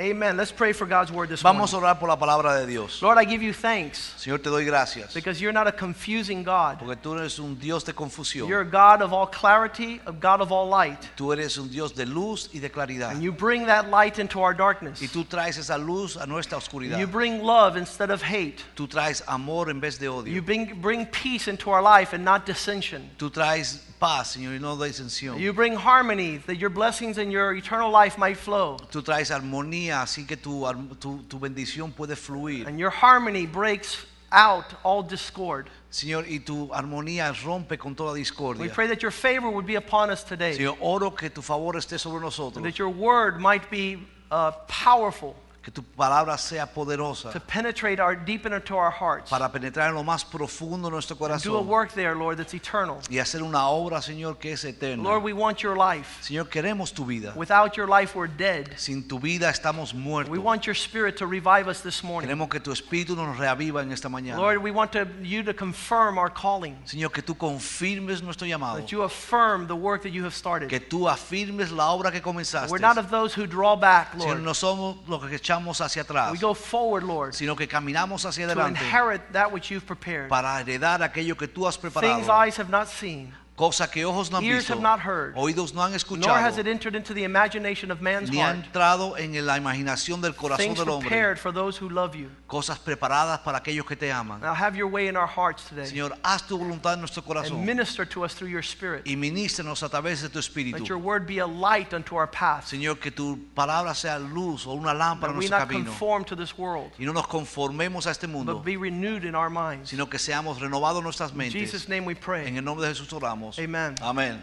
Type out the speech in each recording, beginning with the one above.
Amen. Let's pray for God's word this Vamos a morning. orar por la palabra de Dios. Lord, I give you thanks Señor, te doy gracias. because you're not a confusing God. Porque tú eres un Dios de confusión. You're a God of all clarity, a God of all light. Tú eres un Dios de luz y de claridad. And you bring that light into our darkness. Y tú traes esa luz a nuestra oscuridad. You bring love instead of hate. Tú traes amor en vez de You odio. bring, bring peace into our life and not dissension. Tú traes paz, Señor, y no disensión. You bring harmony that your blessings and your eternal life might flow. Tú traes armonía, así que tu, tu, tu bendición puede fluir. And your harmony breaks out all discord. Señor, y tu armonía rompe con toda discordia. We pray that your favor would be upon us today. Señor, oro que tu favor esté sobre And nosotros. that your word might be uh, powerful Que tu palabra sea to poderosa penetrate our deep into our hearts. para penetrar en lo más profundo de nuestro And do a corazón. work there, Lord, that's eternal. Y hacer una obra, Señor, que es eterna. Lord, we want your life. Señor, queremos tu vida. Without your life, we're dead. Sin tu vida estamos We muertos. want your spirit to revive us this morning. Queremos que tu espíritu nos reaviva en esta mañana. Lord, we want to, you to confirm our calling. Señor, que tú confirmes nuestro llamado. That you affirm the work that you have started. Que tú afirmes la obra que comenzaste. We're not of those who draw back, Señor, Lord. no somos los que echamos hacia atrás, We go forward, Lord, sino que caminamos hacia to inherit that which you've prepared. para heredar aquello que tú has Things eyes have not seen, Cosa que ojos no han Ears visto, have not heard, oídos no han nor has escuchado, it entered into the imagination of man's ni ha heart. entrado en la imaginación del corazón Things del hombre. prepared for those who love you. Cosas preparadas para aquellos que te aman. Now have your way in our hearts today. Señor, haz tu voluntad en nuestro And corazón minister to us through your spirit. y ministranos a través de tu Let your espíritu. word be a light unto our path. Señor, que tu palabra sea luz o una lámpara en we nuestro not camino. conform to this world, Y no nos conformemos a este mundo, but be renewed in our minds. sino que seamos renovados nuestras In mentes. Jesus' name we En pray. el nombre de Jesús oramos. Amen. Amén.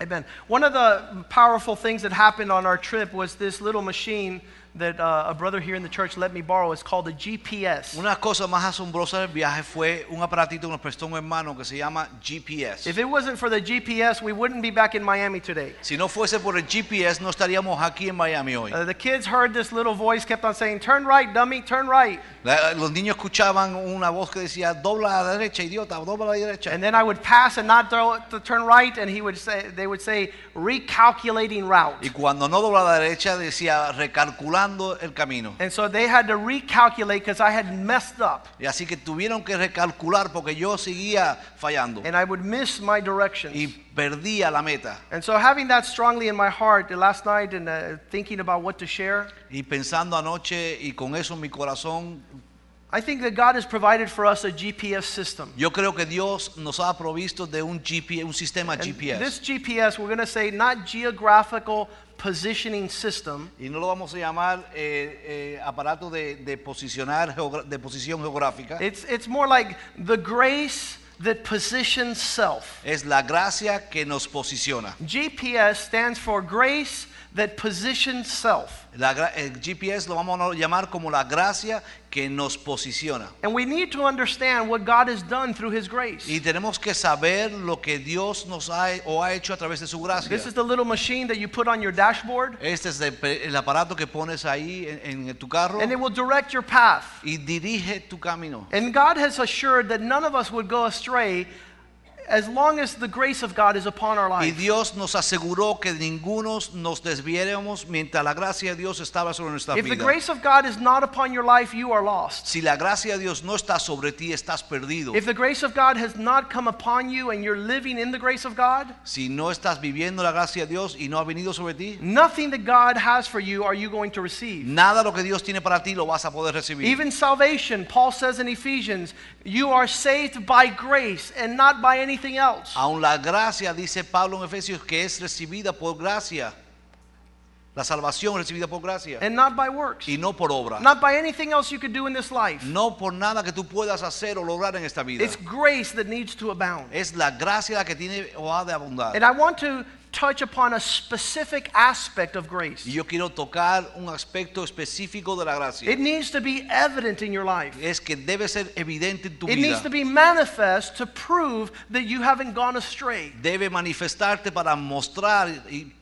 Amen. One of the powerful things that happened on our trip was this little machine that uh, a brother here in the church let me borrow. It's called a GPS. Una cosa más asombrosa del viaje fue un aparatito que nos prestó un hermano que se llama GPS. If it wasn't for the GPS, we wouldn't be back in Miami today. Si no fuese por el GPS, no estaríamos aquí en Miami hoy. Uh, the kids heard this little voice kept on saying, "Turn right, dummy, turn right." La- Los niños escuchaban una voz que decía, dobla a la derecha, idiota, dobla a la derecha. And then I would pass and not throw to turn right, and he would say, they would say, recalculating route. Y cuando no dobla a la derecha, decía, recalculando el camino. And so they had to recalculate because I had messed up, Y así que tuvieron que recalcular porque yo seguía fallando and I would miss my directions. y perdía la meta. And so having that strongly in my heart last night and uh, thinking about what to share, Y pensando anoche y con eso en mi corazón, I think that God has provided for us a GPS system. yo creo que Dios nos ha provisto de un GPS, un sistema And GPS. this GPS, we're going to say not geographical positioning system, Y no lo vamos a llamar eh, eh, aparato de, de posicionar de posición geográfica. it's, it's more like the grace that positions self. Es la gracia que nos posiciona. GPS stands for grace that positions self. La el GPS lo vamos a llamar como la gracia que nos posiciona. And we need to understand what God has done through His grace. Y tenemos que saber lo que Dios nos ha o ha hecho a través de su gracia. This is the little machine that you put on your dashboard, Este es el aparato que pones ahí en, en tu carro and it will direct your path. y dirige tu camino. And God has assured that none of us would go astray as long as the grace of God is upon our Y life. Dios nos aseguró que ninguno nos desviéramos mientras la gracia de Dios estaba sobre nuestra If the grace of God is not upon your life, you are lost. Si la gracia de Dios no está sobre ti, estás perdido. If the grace of God has not come upon you and you're living in the grace of God, Si no estás viviendo la gracia de Dios y no ha venido sobre ti, nothing that God has for you are you going to receive. nada lo que Dios tiene para ti lo vas a poder recibir. Even salvation, Paul says in Ephesians, you are saved by grace and not by anything else. Aun la gracia, dice Pablo en Efesios, que es recibida por gracia. La salvación recibida por gracia And not by works. y no por obra. Not by anything else you could do in this life. No por nada que tú puedas hacer o lograr en esta vida. It's grace that needs to abound. Es la gracia la que tiene o ha de abundar. And I want to touch upon a specific aspect of grace. Y yo quiero tocar un aspecto específico de la gracia. It needs to be evident in your life. Es que debe ser evidente en tu It vida. needs to be manifest to prove that you haven't gone astray. Debe manifestarte para mostrar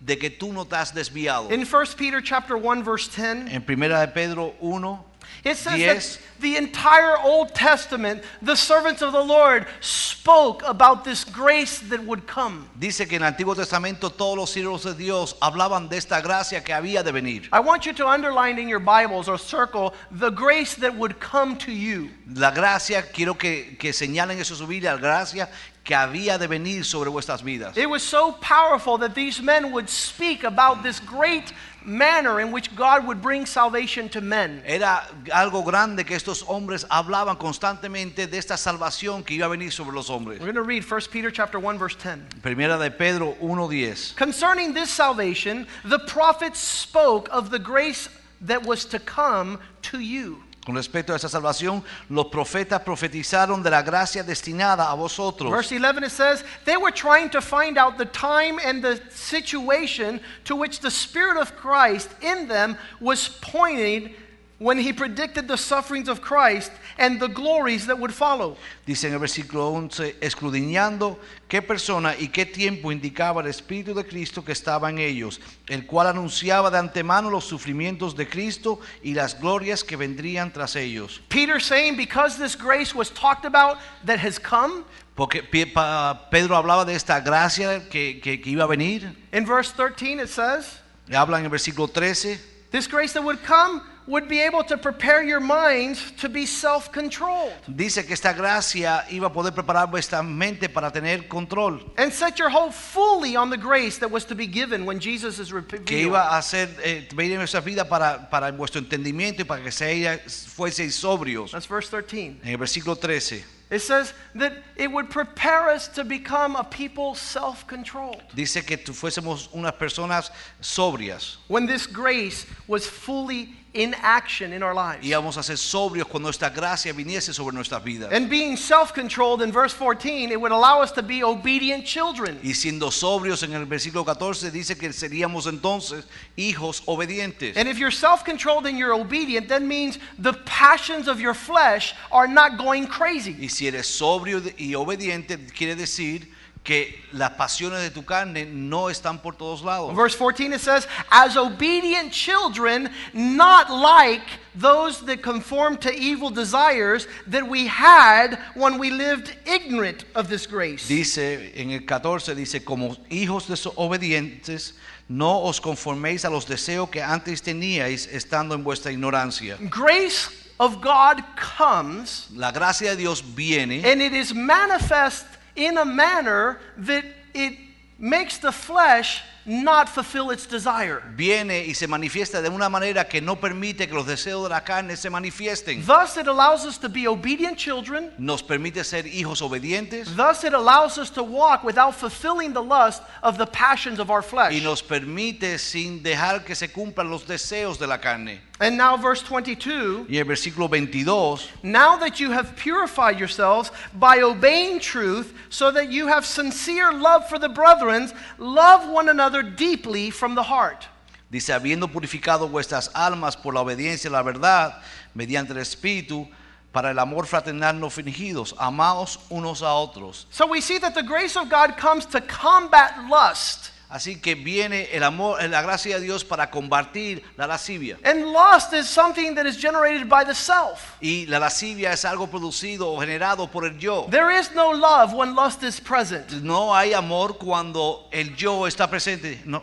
de que tú no te has desviado. In 1 Peter chapter 1 verse 10, En primera de Pedro 1, It says Diez. that the entire Old Testament, the servants of the Lord spoke about this grace that would come. Dice que en el Antiguo Testamento todos los siervos de Dios hablaban de esta gracia que había de venir. I want you to underline in your Bibles or circle the grace that would come to you. La gracia, quiero que, que señalen eso su Biblia, la gracia que había de venir sobre vuestras vidas. It was so powerful that these men would speak about this great manner in which God would bring salvation to men. Era algo grande que estos hombres hablaban constantemente de esta salvación que iba a venir sobre los hombres. We're going to read 1 Peter chapter 1 verse 10. Primera de Pedro 1.10. Concerning this salvation, the prophets spoke of the grace that was to come to you. Con respecto a esa salvación, los profetas profetizaron de la gracia destinada a vosotros. Verse 11 it says, They were trying to find out the time and the situation to which the Spirit of Christ in them was pointed when he predicted the sufferings of Christ and the glories that would follow. Dice en el versículo 11, escudriñando qué persona y qué tiempo indicaba el Espíritu de Cristo que estaba en ellos, el cual anunciaba de antemano los sufrimientos de Cristo y las glorias que vendrían tras ellos. Peter saying, Because this grace was talked about that has come, Porque Pedro hablaba de esta gracia que, que- que iba a venir. in verse 13 it says, Habla en el versículo 13. This grace that would come would be able to prepare your minds to be self controlled Dice que esta gracia iba a poder preparar vuestra mente para tener control. and set your hope fully on the grace that was to be given when Jesus is revealed. Que iba a hacer eh, en nuestra vida para, para vuestro entendimiento y para que se, fueseis sobrios. That's verse 13. En el versículo 13 It says that it would prepare us to become a people self controlled. dice que tu- fuésemos unas personas sobrias. When this grace was fully in action in our lives. Íbamos a ser sobrios cuando esta gracia viniese sobre nuestras vidas. And being self controlled in verse 14, it would allow us to be obedient children. Y siendo sobrios en el versículo 14 dice que seríamos entonces hijos obedientes. And if you're self controlled and you're obedient, that means the passions of your flesh are not going crazy. Y si eres sobrio y obediente, quiere decir que las pasiones de tu carne no están por todos lados. Verse 14 it says, As obedient children, not like those that conform to evil desires that we had when we lived ignorant of this grace. Dice en el 14, dice, como hijos desobedientes, no os conforméis a los deseos que antes teníais estando en vuestra ignorancia. Grace of God comes La gracia de Dios viene and it is manifest in a manner that it makes the flesh not fulfill its desire. viene y se manifiesta de una manera que no permite que los deseos de la carne se manifiesten. Thus, it allows us to be obedient children. Nos permite ser hijos obedientes Thus, it allows us to walk without fulfilling the lust of the passions of our flesh. y nos permite sin dejar que se cumplan los deseos de la carne. And now, verse 22 Y el versículo 22 Now that you have purified yourselves by obeying truth, so that you have sincere love for the brethren, love one another deeply from the heart. dice, habiendo purificado vuestras almas por la obediencia a la verdad, mediante el Espíritu, para el amor fraternal no fingidos, amaos unos a otros. So we see that the grace of God comes to combat lust. Así que viene el amor, la gracia de Dios para combatir la lascivia. And lust is something that is generated by the self. Y la lascivia es algo producido o generado por el yo. There is no love when lust is present. No hay amor cuando el yo está presente. No,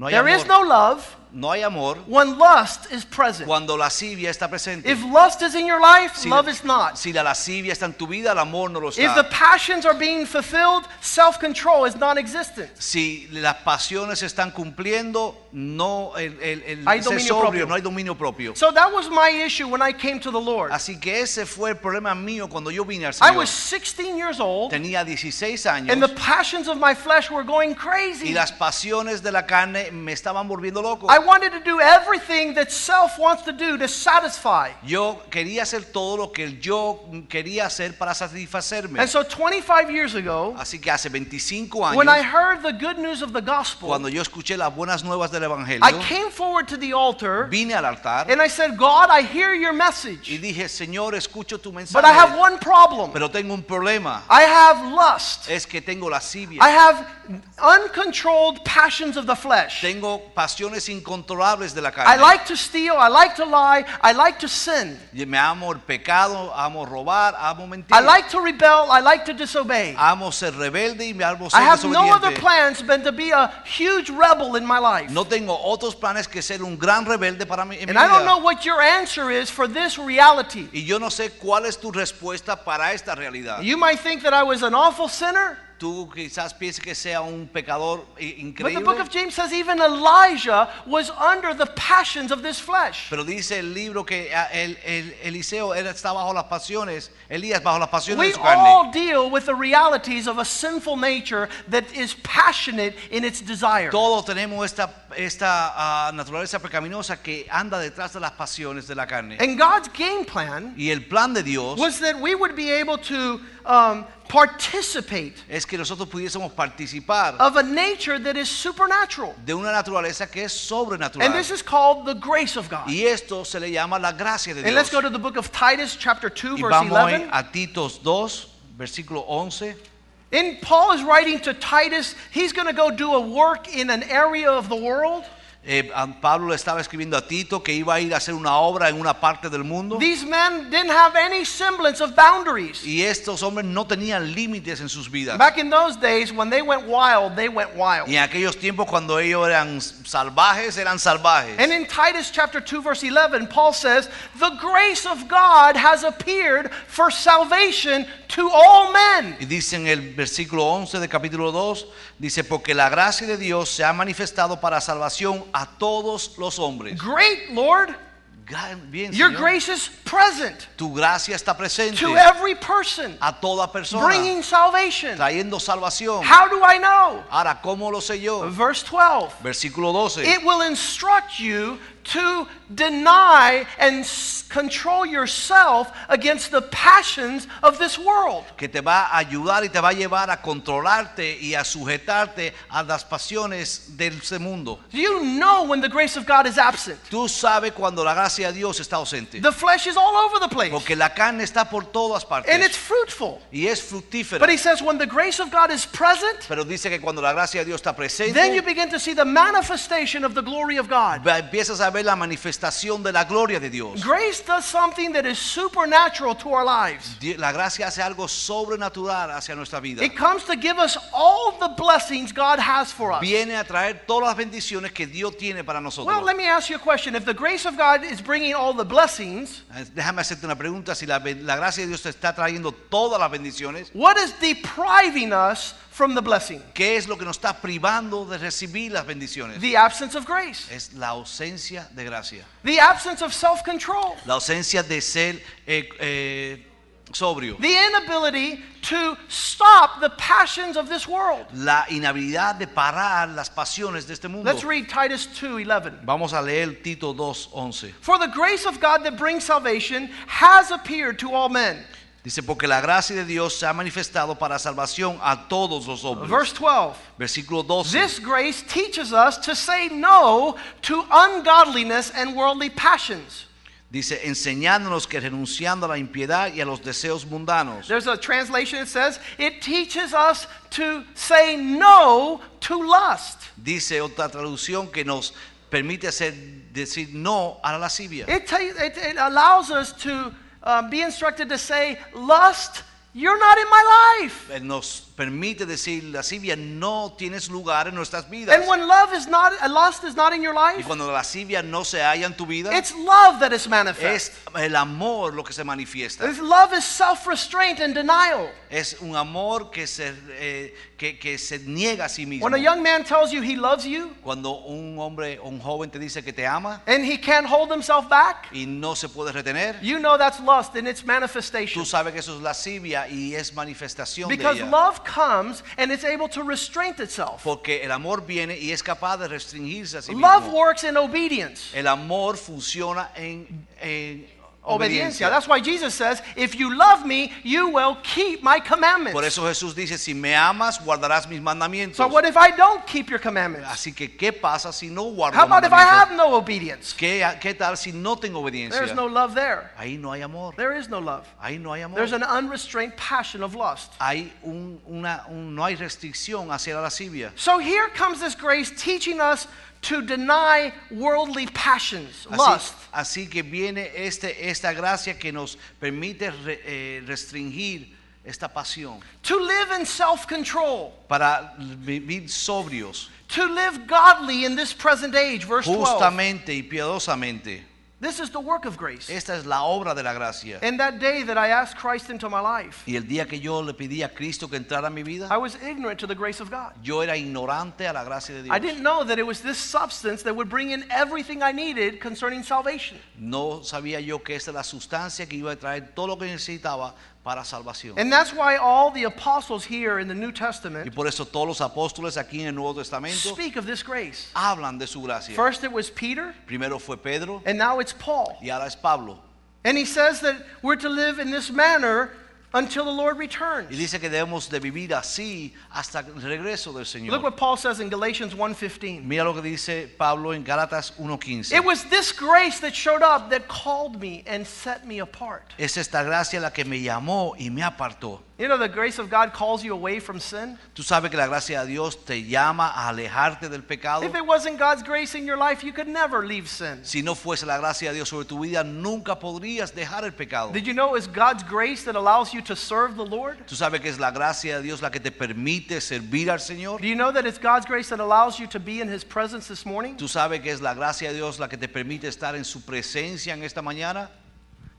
no hay There amor. is no love No hay amor when lust is present. cuando lascivia está presente. If lust is in your life, Si love la, is not. si la lascivia está en tu vida, el amor no lo If the passions are being fulfilled, self control is non existent. Si las pasiones están cumpliendo, no el, el, el Hay dominio propio. no hay dominio propio. So that was my issue when I came to the Lord. Así que ese fue el problema mío cuando yo vine al I was 16 years old, Tenía 16 and the passions of my flesh were going y crazy. las pasiones de la carne me estaban volviendo loco. I wanted to do everything that self wants to do to satisfy. Yo quería hacer todo lo que el yo quería hacer para satisfacerme. And so 25 years ago, Así que hace 25 when I heard the good news of the gospel, cuando yo escuché las buenas nuevas del Evangelio, I came forward to the altar vine al altar and I said, God, I hear your y message, dije, Señor, escucho tu but I have one problem. pero tengo un problema. I have lust. Es que tengo lascivia. I have uncontrolled passions of the flesh. Tengo pasiones incontrolables de la I carne. like to steal, I like to lie, I like to sin. Me amo el pecado, amo robar, amo mentir. I like to rebel, I like to disobey. Amo ser rebelde y me amo ser I have no other plans than to be a huge rebel in my life. No tengo otros planes que ser un gran rebelde para mí. And I don't know what your answer is for this reality. Y yo no sé cuál es tu respuesta para esta realidad. You might think that I was an awful sinner, Tú quizás pienses que sea un pecador i- but the book increíble. of James says even Elijah was under the passions of this flesh. Pero dice el libro que ah, el, el- Eliseo está bajo las pasiones, Elías bajo las pasiones We de su carne. all deal with the realities of a sinful nature that is passionate in its desire. Todos tenemos esta, esta ah, naturaleza pecaminosa que anda detrás de las pasiones de la carne. And God's game plan Y el plan de Dios was that we would be able to um, participate es que nosotros pudiésemos participar of a nature that is supernatural. de una naturaleza que es sobrenatural. And this is called the grace of God. Y esto se le llama la gracia de And let's go to the book of Titus, chapter 2, Y verse vamos hoy 11. a Titos 2, versículo 11. And Paul is writing to Titus. He's going to go do a work in an area of the world. Eh, Pablo le estaba escribiendo a Tito que iba a ir a hacer una obra en una parte del mundo. These men didn't have any semblance of boundaries. Y estos hombres no tenían límites en sus vidas. Back in those days, when they went wild, they went wild. Y en aquellos tiempos cuando ellos eran salvajes, eran salvajes. And in Titus chapter 2 verse 11, Paul says, "The grace of God has appeared for salvation to all men." Y dice en el versículo 11 del capítulo 2, dice, porque la gracia de Dios se ha manifestado para salvación a todos los hombres. Great, Lord. Bien, Your grace is present Tu gracia está presente to every person, a toda persona, bringing salvation. trayendo salvación. How do I know? Ahora, ¿cómo lo sé yo? Verse 12. Versículo 12. It will instruct you to deny and control yourself against the passions of this world. que te va a ayudar y te va a llevar a controlarte y a sujetarte a las pasiones de este mundo. You know when the grace of God is absent. Tú sabes cuando la gracia de Dios está ausente. The flesh is all over the place Porque la carne está por todas partes. and it's fruitful. y es fructífera. But he says when the grace of God is present, Pero dice que cuando la gracia de Dios está presente, then you begin to see the manifestation of the glory of God. empiezas a ver la manifestación de la gloria de Dios. Grace does something that is supernatural to our lives. La gracia hace algo sobrenatural hacia nuestra vida. It comes to give us all the blessings God has for us. Viene a traer todas las bendiciones que Dios tiene para nosotros. Well, let me ask you a question. If the grace of God is bringing all the blessings, Eh, Déjame hacerte una pregunta. Si la, la gracia de Dios te está trayendo todas las bendiciones, what is depriving us from the blessing? ¿qué es lo que nos está privando de recibir las bendiciones? The absence of grace, Es la ausencia de gracia. the absence of self control, La ausencia de ser eh, eh, sobrio. the inability to stop the passions of this world. La inhabilidad de parar las pasiones de este mundo. Let's read Titus 2:11. Vamos a leer Tito 2.11. For the grace of God that brings salvation has appeared to all men. Dice, porque la gracia de Dios se ha manifestado para salvación a todos los hombres. Verse 12. Versículo 12. This grace teaches us to say no to ungodliness and worldly passions. Dice, enseñándonos que renunciando a la impiedad y a los deseos mundanos. There's a translation that says it teaches us to say no to lust. Dice otra traducción que nos permite hacer, decir no a la lascivia. It, it, it allows us to uh, be instructed to say, lust, you're not in my life. Nos permite decir, lascivia no tienes lugar en nuestras vidas. And when love is not, lust is not in your Y life, cuando la lascivia no se halla en tu vida, it's love that is manifest. es el amor lo que se manifiesta. This love is self-restraint and denial. Es un amor que se, eh, que, que se niega a sí mismo. When a young man tells you he loves you Cuando un hombre o un joven te dice que te ama and he can't hold himself back, y no se puede retener, you know that's lust in its manifestation. tú sabes que eso es lascivia y es manifestación Because de ella. love comes and it's able to restrain itself. Porque el amor viene y es capaz de restringirse a sí Love works in obedience. El amor funciona en, en Obediencia. That's why Jesus says, if you love me, you will keep my commandments. Por eso Jesús dice, si me amas, guardarás mis mandamientos. So what if I don't keep your commandments? Así que, ¿qué pasa si no guardo How about if I have no obedience? ¿Qué, ¿Qué tal si no tengo obediencia? There's no love there. Ahí no hay amor. There is no love. Ahí no hay amor. There's an unrestrained passion of lust. Hay un, una, un- no hay restricción hacia la lascivia. So here comes this grace teaching us to deny worldly passions, Así, lust, así que viene este, esta gracia que nos permite re- eh, restringir esta pasión to live in self control, para vivir sobrios, to live godly in this present age. Verse 12. justamente y piadosamente. This is the work of grace. Esta es la obra de la gracia. And that day that I asked Christ into my life, Y el día que yo le pedí a Cristo que entrara mi vida, I was ignorant to the grace of God. yo era ignorante a la gracia de Dios. I didn't know that it was this substance that would bring in everything I needed concerning salvation. No sabía yo que esta es la sustancia que iba a traer todo lo que necesitaba para salvación. And that's why all the apostles here in the New Y Testament por eso todos los apóstoles aquí en el Nuevo Testamento speak of this grace. hablan de su gracia. First it was Peter, Primero fue Pedro and now it's Paul. y ahora es Pablo. And he says that we're to live in this manner until the Lord returns. Y dice que debemos de vivir así hasta el regreso del Look what Paul says in Galatians 1:15. Mira lo que dice Pablo en Gálatas 1.15. It was this grace that showed up that called me and set me apart. Es esta gracia la que me llamó y me apartó. You know the grace of God calls you away from sin? Tú sabes que la gracia de Dios te llama a alejarte del pecado. If it wasn't God's grace in your life, you could never leave sin. Si no fuese la gracia de Dios sobre tu vida, nunca podrías dejar el pecado. Did you know it's God's grace that allows you to serve the Lord? Tú sabes que es la gracia de Dios la que te permite servir al Señor. Do you know that it's God's grace that allows you to be in His presence this morning? Tú sabes que es la gracia de Dios la que te permite estar en su presencia en esta mañana.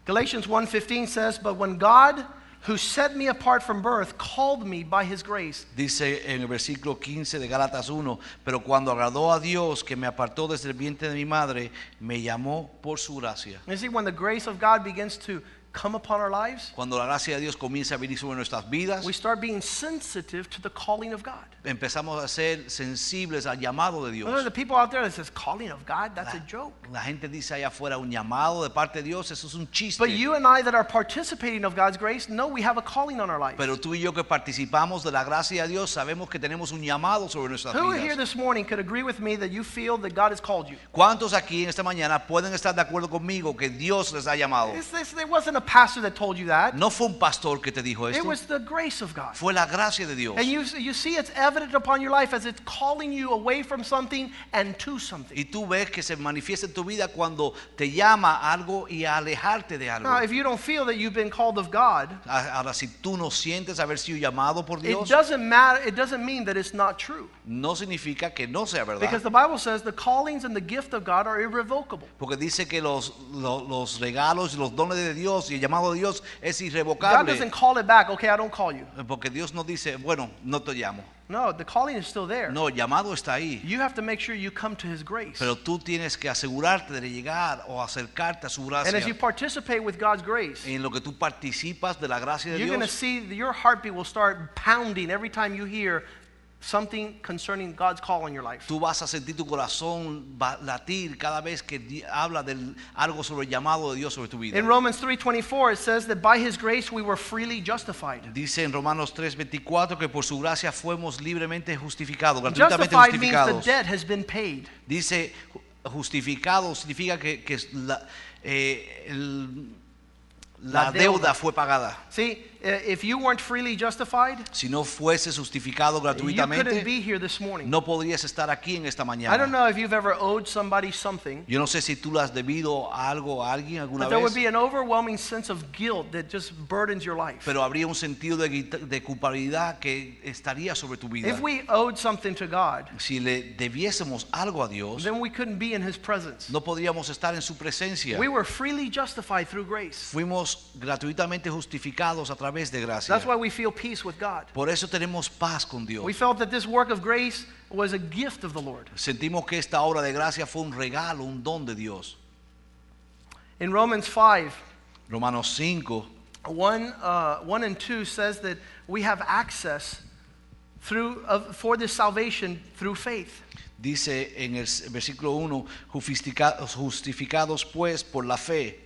Galatians 1:15 says, "But when God, who set me apart from birth, called me by His grace, Dice en el versículo 15 de Gálatas 1, pero cuando agradó a Dios que me apartó desde el vientre de mi madre, me llamó por su gracia. you see, when the grace of God begins to come upon our lives, Cuando la gracia de Dios comienza a venir sobre nuestras vidas, we start being sensitive to the calling of God. empezamos a ser sensibles al llamado de Dios. the people out there that says calling of God, that's a joke. La gente dice allá afuera un llamado de parte de Dios, eso es un chiste. But you and I that are participating of God's grace know we have a calling on our life. Pero tú y yo que participamos de la gracia de Dios sabemos que tenemos un llamado sobre nuestras Who here vidas. this morning could agree with me that you feel that God has called you? ¿Cuántos aquí en esta mañana pueden estar de acuerdo conmigo que Dios les ha llamado? It's- it's- It wasn't a pastor that told you that. No fue un pastor que te dijo It esto, was the grace of God. fue la gracia de Dios. And you, you see it's evident upon your life as it's calling you away from something and to something. Y tú ves que se manifiesta en tu vida cuando te llama a algo y a alejarte de algo. Now, if you don't feel that you've been called of God, Ahora, si tú no sientes haber sido llamado por it Dios, doesn't matter. It doesn't mean that it's not true. no significa que no sea Because verdad. the Bible says the callings and the gift of God are irrevocable. Porque dice que los, lo- los regalos y los dones de Dios y el llamado de Dios es God irrevocable. doesn't call it back. Okay, I don't call you. Porque Dios no dice, bueno, no te llamo. No, the calling is still there. No, el llamado está ahí. You have to make sure you come to His grace. Pero tú tienes que asegurarte de llegar o acercarte a su And as you gracia. participate with God's grace, En lo que tú participas de la gracia de you're going to Dios, see that your heartbeat will start pounding every time you hear something concerning God's call in your life. tú vas a sentir tu corazón latir cada vez que habla de algo sobre el llamado de Dios sobre tu vida. In Romans 3:24 it says that by his grace we were freely justified. Dice en Romanos 3:24 que por su gracia fuimos libremente justificados, gratuitamente Justified means the justificados. debt has been paid. Dice ju- justificado significa que, que la, eh, el- la La deuda deuda. fue pagada. See, Uh, if you weren't freely justified, Si no fuese justificado you couldn't gratuitamente, be here this morning. no podrías estar aquí en esta I don't mañana. know if you've ever owed somebody something, Yo no sé si tú le has debido algo a alguien alguna but there would vez, be an overwhelming sense of guilt that just burdens your life. pero habría un sentido de, de culpabilidad que estaría sobre tu vida. If we owed something to God, Si le debiésemos algo a Dios, then we couldn't be in his presence. no podríamos estar en su presencia. We were freely justified through grace. Fuimos gratuitamente justificados a través de gracia. That's why we feel peace with God. Por eso tenemos paz con Dios. We felt that this work of grace was a gift of the Lord. Sentimos que esta obra de gracia fue un regalo, un don de Dios. In Romans 5, Romanos 5, 1, uh, 1 and 2 says that we have access through, of, for this salvation through faith. dice en el versículo 1, justificados, justificados pues por la fe,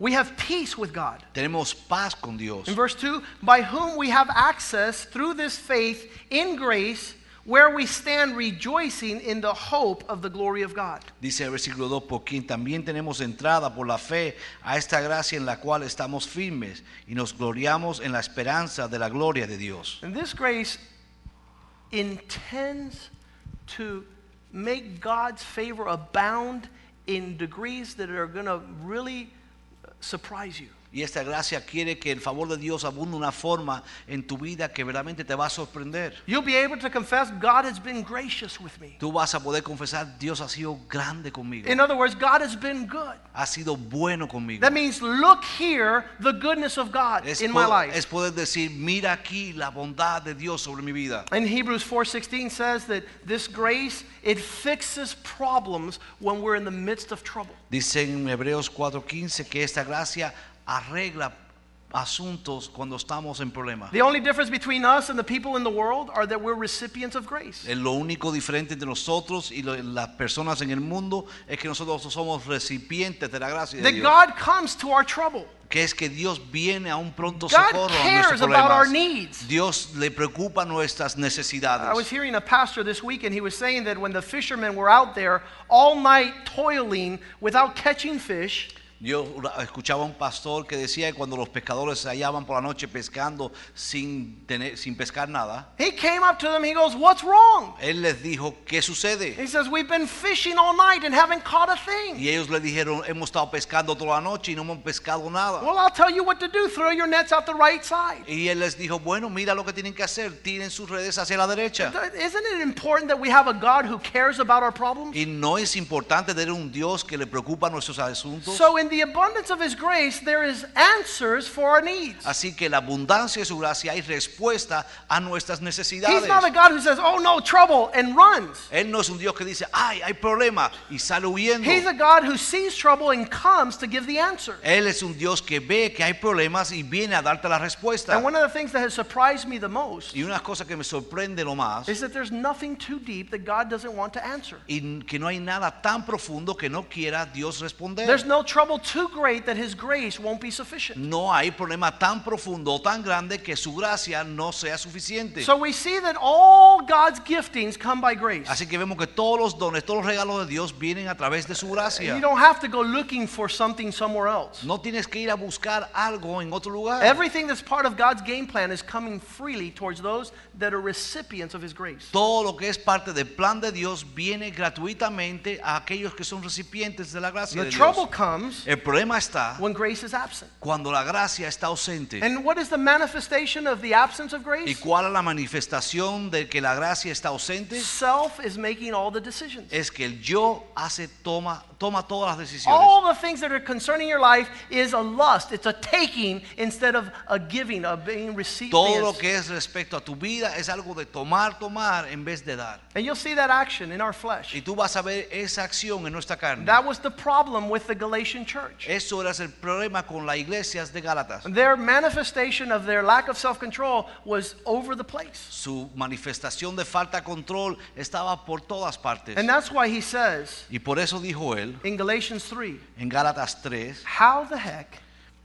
We have peace with God. tenemos paz con Dios. In verse 2, by whom we have access through this faith in grace, where we stand rejoicing in the hope of the glory of God. Dice el versículo 2, por quien también tenemos entrada por la fe a esta gracia en la cual estamos firmes y nos gloriamos en la esperanza de la gloria de Dios. And this grace intends to make God's favor abound in degrees that are going to really surprise you. Y esta gracia quiere que el favor de Dios abunde de una forma en tu vida que verdaderamente te va a sorprender. You'll be able to confess, God has been gracious with me. Tú vas a poder confesar, Dios ha sido grande conmigo. In other words, God has been good. Ha sido bueno conmigo. That means look here the goodness of God Es, in my life. es poder decir, mira aquí la bondad de Dios sobre mi vida. And Hebrews 4:16 says that this grace it fixes problems when we're in the midst of trouble. Dice en Hebreos 4:15 que esta gracia arregla asuntos cuando estamos en problemas. The only difference between us and the people in the world are that we're recipients of grace. Es lo único diferente entre nosotros y las personas en el mundo es que nosotros somos recipientes de la gracia de That Dios. God comes to our trouble. que es que Dios viene a un pronto socorro a nuestros problemas. Dios le preocupa nuestras I was necesidades. hearing a pastor this week and he was saying that when the fishermen were out there all night toiling without catching fish, Yo escuchaba a un pastor que decía que cuando los pescadores se hallaban por la noche pescando sin, tener, sin pescar nada, he came up to them, he goes, What's wrong? él les dijo, ¿qué sucede? He says, We've been fishing all night and haven't caught a thing. Y ellos le dijeron, hemos estado pescando toda la noche y no hemos pescado nada. Well, I'll tell you what to do. Throw your nets out the right side. Y él les dijo, bueno, mira lo que tienen que hacer, tiren sus redes hacia la derecha. Isn't it important that we have a God who cares about our problems? Y no es importante tener un Dios que le preocupa nuestros asuntos. So, in the abundance of His grace, there is answers for our needs. Así que la abundancia de su gracia hay respuesta a nuestras necesidades. He's not a God who says, Oh no, trouble, and runs. Él no es un Dios que dice, ay, hay problema y sale huyendo. He's a God who sees trouble and comes to give the answer. Él es un Dios que ve que hay problemas y viene a darte la respuesta. And one of the things that has surprised me the most Y una cosa que me sorprende lo más is that there's nothing too deep that God doesn't want to answer. y que no hay nada tan profundo que no quiera Dios responder. There's no trouble too great that His grace won't be sufficient. No hay problema tan profundo o tan grande que su gracia no sea suficiente. So we see that all God's giftings come by grace. Así que vemos que todos los dones, todos los regalos de Dios vienen a través de su uh, gracia. you don't have to go looking for something somewhere else. No tienes que ir a buscar algo en otro lugar. Everything that's part of God's game plan is coming freely towards those that are recipients of His grace. Todo lo que es parte del plan de Dios viene gratuitamente a aquellos que son recipientes de la gracia The de trouble Dios. comes El problema está when grace is absent. cuando la gracia está ausente. And what is the manifestation of the absence of ¿Y grace? cuál es la manifestación de que la gracia está ausente? Self is making all the decisions. Es que el yo hace toma toma todas las decisiones. All the things that are concerning your life is a lust. It's a taking instead of a giving, of being received. Todo lo que es respecto a tu vida es algo de tomar, tomar en vez de dar. And you'll see that action in our flesh. Y tú vas a ver esa acción en nuestra carne. That was the problem with the Galatian church. Eso era el problema con las iglesias de Gálatas. Their manifestation of their lack of self control was over the place. Su manifestación de falta de control estaba por todas partes. And that's why he says Y por eso dijo él in Galatians 3 en Gálatas 3, How the heck,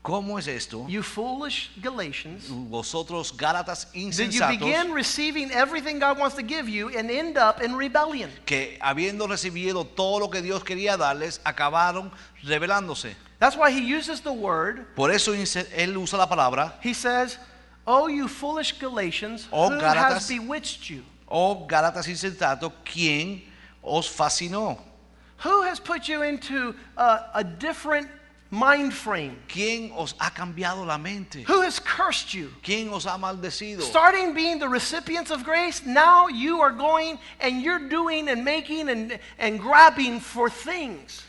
¿cómo es esto? you foolish Galatians, Vosotros Gálatas did you begin receiving everything God wants to give you and end up in rebellion? que habiendo recibido todo lo que Dios quería darles, acabaron rebelándose. That's why he uses the word. Por eso él usa la palabra, He says, Oh, you foolish Galatians, Oh, who Gálatas. has bewitched you? oh Gálatas insensatos, ¿quién os fascinó? Who has put you into a, a different mind frame? ¿Quién os ha cambiado la mente? Who has cursed you? ¿Quién os ha maldecido? Starting being the recipients of grace, now you are going and you're doing and making and, and grabbing for things.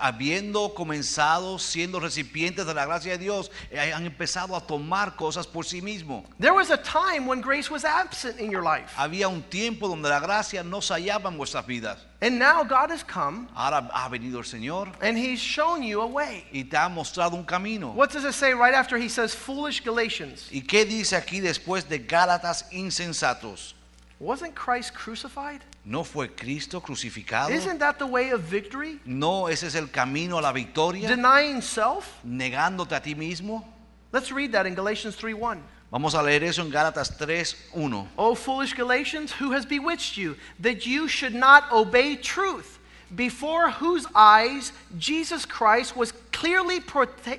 Habiendo comenzado siendo recipientes de la gracia de Dios, eh, han empezado a tomar cosas por sí mismos. There was a time when grace was absent in your life. Había un tiempo donde la gracia no se hallaba en vuestras vidas. And now God has come Ahora ha venido el Señor and He's shown you a way. y te ha mostrado un camino. What does it say right after He says, foolish Galatians? ¿Y qué dice aquí después de Gálatas insensatos? Wasn't Christ crucified? ¿No fue Cristo crucificado? Isn't that the way of victory? ¿No ese es el camino a la victoria? Denying self? Negándote a ti mismo. Let's read that in Galatians 3:1. Vamos a leer eso en Gálatas 3:1. O foolish Galatians, who has bewitched you, that you should not obey truth, before whose eyes Jesus Christ was clearly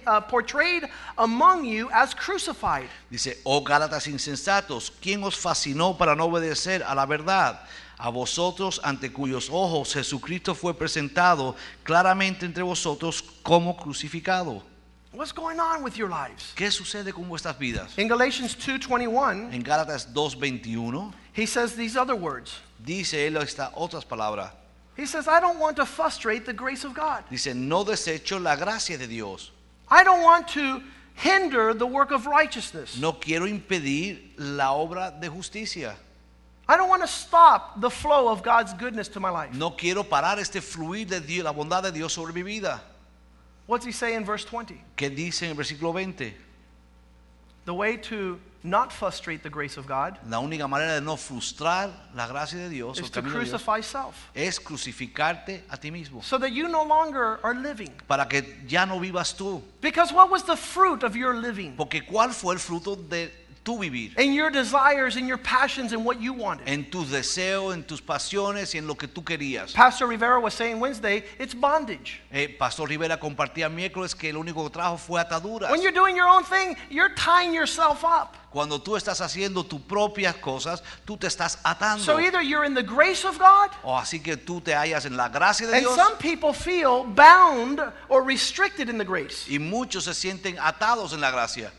uh, portrayed among you as crucified? Dice, oh Gálatas insensatos, ¿quién os fascinó para no obedecer a la verdad? A vosotros ante cuyos ojos Jesucristo fue presentado claramente entre vosotros como crucificado. What's going on with your lives? ¿Qué sucede con vuestras vidas? In Galatians 2:21, En Gálatas 2:21 he says these other words. dice él estas otras palabras. He says, "I don't want to frustrate the grace of God. Dice, no desecho la gracia de Dios. I don't want to hinder the work of righteousness. No quiero impedir la obra de justicia. I don't want to stop the flow of God's goodness to my life." No quiero parar este fluir de Dios, la bondad de Dios sobre mi vida. What's he say in verse 20? ¿Qué dice en versículo 20? The way to not frustrate the grace of God La única manera de no frustrar la gracia de Dios, is to de Dios, crucify self es crucificarte a ti mismo. so that you no longer are living. Para que ya no vivas tú. Because what was the fruit of your living? Porque ¿cuál fue el fruto de tu vivir? In your desires and your passions and what you wanted. En tus deseos, en tus pasiones y en lo que tú querías. Pastor Rivera was saying Wednesday, it's bondage. Eh, Pastor Rivera compartía miércoles que lo único que trajo fue ataduras. When you're doing your own thing, you're tying yourself up. Cuando tú estás haciendo tus propias cosas, tú te estás atando. So either you're in the grace of God, O así que tú te hallas en la gracia de and Dios. some people feel bound or restricted in the grace. Y muchos se sienten atados en la gracia.